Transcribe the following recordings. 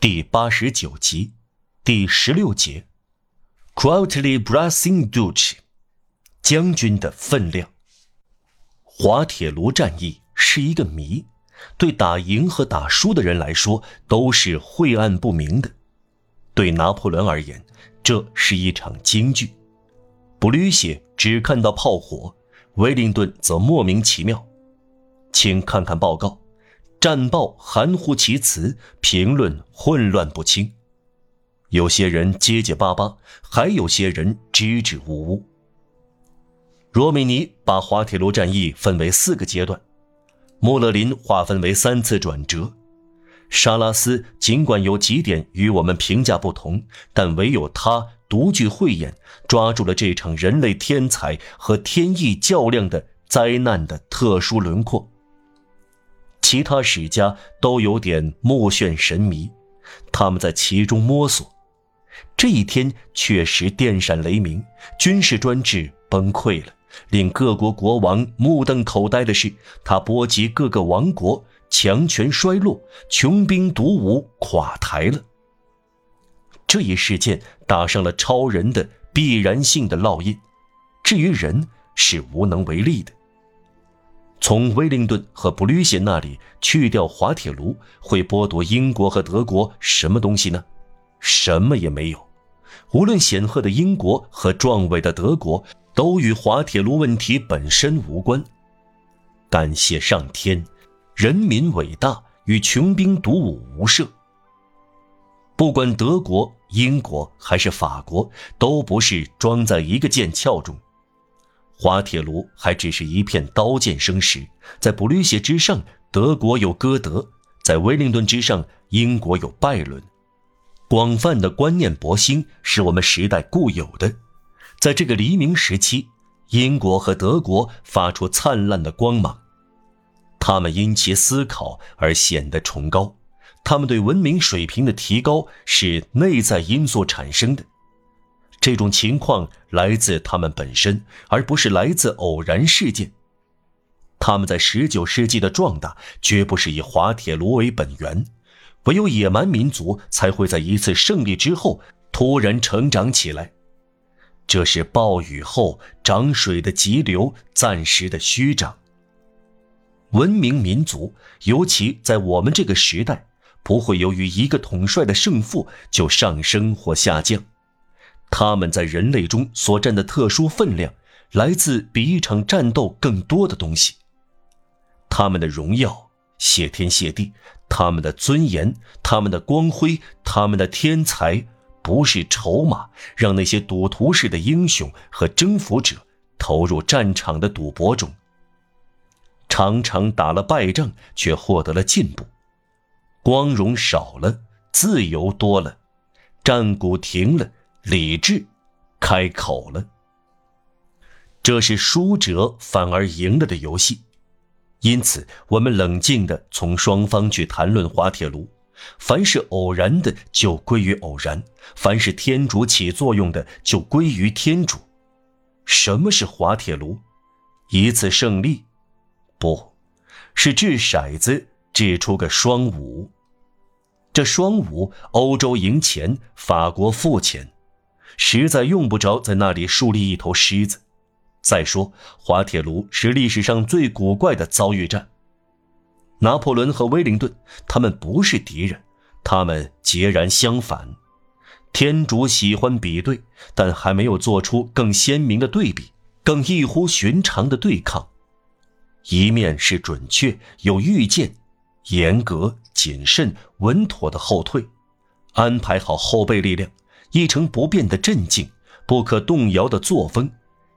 第八十九集，第十六节，Quality Brasing Duch，将军的分量。滑铁卢战役是一个谜，对打赢和打输的人来说都是晦暗不明的。对拿破仑而言，这是一场京剧。布吕歇只看到炮火，威灵顿则莫名其妙。请看看报告。战报含糊其辞，评论混乱不清，有些人结结巴巴，还有些人支支吾吾。罗米尼把滑铁卢战役分为四个阶段，穆勒林划分为三次转折，沙拉斯尽管有几点与我们评价不同，但唯有他独具慧眼，抓住了这场人类天才和天意较量的灾难的特殊轮廓。其他史家都有点目眩神迷，他们在其中摸索。这一天确实电闪雷鸣，军事专制崩溃了。令各国国王目瞪口呆的是，他波及各个王国，强权衰落，穷兵黩武，垮台了。这一事件打上了超人的必然性的烙印，至于人是无能为力的。从威灵顿和布吕歇那里去掉滑铁卢，会剥夺英国和德国什么东西呢？什么也没有。无论显赫的英国和壮伟的德国，都与滑铁卢问题本身无关。感谢上天，人民伟大与穷兵黩武无涉。不管德国、英国还是法国，都不是装在一个剑鞘中。滑铁卢还只是一片刀剑生石，在布吕歇之上，德国有歌德；在威灵顿之上，英国有拜伦。广泛的观念博兴是我们时代固有的。在这个黎明时期，英国和德国发出灿烂的光芒，他们因其思考而显得崇高，他们对文明水平的提高是内在因素产生的。这种情况来自他们本身，而不是来自偶然事件。他们在十九世纪的壮大，绝不是以滑铁卢为本源。唯有野蛮民族才会在一次胜利之后突然成长起来。这是暴雨后涨水的急流，暂时的虚长。文明民族，尤其在我们这个时代，不会由于一个统帅的胜负就上升或下降。他们在人类中所占的特殊分量，来自比一场战斗更多的东西。他们的荣耀，谢天谢地；他们的尊严，他们的光辉，他们的天才，不是筹码，让那些赌徒式的英雄和征服者投入战场的赌博中。常常打了败仗，却获得了进步，光荣少了，自由多了，战鼓停了。理智开口了。这是输者反而赢了的游戏，因此我们冷静地从双方去谈论滑铁卢。凡是偶然的就归于偶然，凡是天主起作用的就归于天主。什么是滑铁卢？一次胜利？不，是掷骰子掷出个双五。这双五，欧洲赢钱，法国付钱。实在用不着在那里树立一头狮子。再说，滑铁卢是历史上最古怪的遭遇战。拿破仑和威灵顿，他们不是敌人，他们截然相反。天主喜欢比对，但还没有做出更鲜明的对比，更异乎寻常的对抗。一面是准确有预见、严格谨慎、稳妥的后退，安排好后备力量。一成不变的镇静，不可动摇的作风，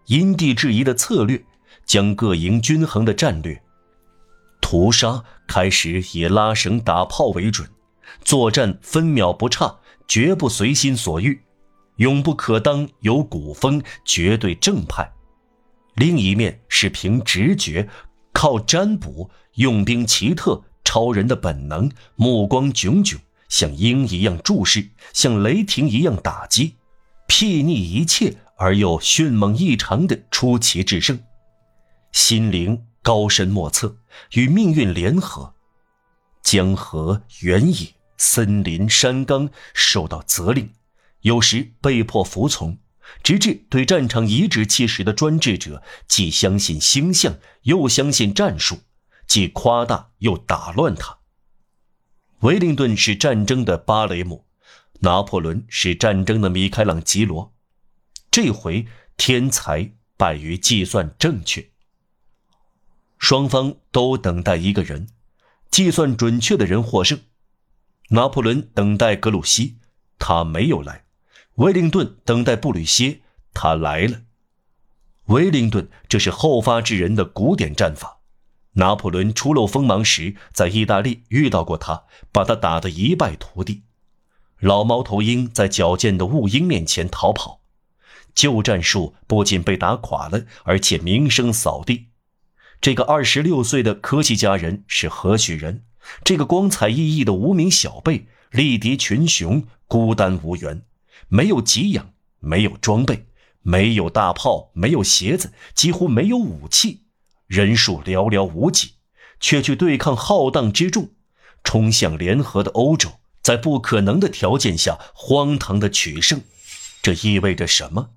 因地制宜的策略，将各营均衡的战略。屠杀开始以拉绳打炮为准，作战分秒不差，绝不随心所欲，永不可当有古风，绝对正派。另一面是凭直觉，靠占卜，用兵奇特，超人的本能，目光炯炯。像鹰一样注视，像雷霆一样打击，睥睨一切而又迅猛异常的出奇制胜，心灵高深莫测，与命运联合，江河原野森林、山冈受到责令，有时被迫服从，直至对战场颐指气使的专制者，既相信星象，又相信战术，既夸大又打乱他。威灵顿是战争的巴雷姆，拿破仑是战争的米开朗基罗。这回天才败于计算正确。双方都等待一个人，计算准确的人获胜。拿破仑等待格鲁希，他没有来；威灵顿等待布吕歇，他来了。威灵顿这是后发制人的古典战法。拿破仑初露锋芒时，在意大利遇到过他，把他打得一败涂地。老猫头鹰在矫健的雾鹰面前逃跑，旧战术不仅被打垮了，而且名声扫地。这个二十六岁的科西嘉人是何许人？这个光彩熠熠的无名小辈，力敌群雄，孤单无援，没有给养，没有装备，没有大炮，没有鞋子，几乎没有武器。人数寥寥无几，却去对抗浩荡之众，冲向联合的欧洲，在不可能的条件下荒唐的取胜，这意味着什么？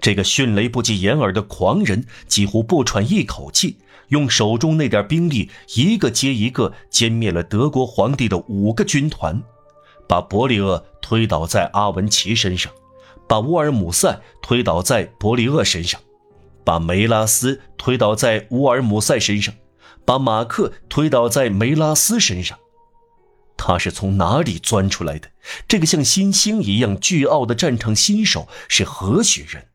这个迅雷不及掩耳的狂人几乎不喘一口气，用手中那点兵力一个接一个歼灭了德国皇帝的五个军团，把伯利厄推倒在阿文奇身上，把乌尔姆塞推倒在伯利厄身上。把梅拉斯推倒在乌尔姆塞身上，把马克推倒在梅拉斯身上。他是从哪里钻出来的？这个像新星一样巨傲的战场新手是何许人？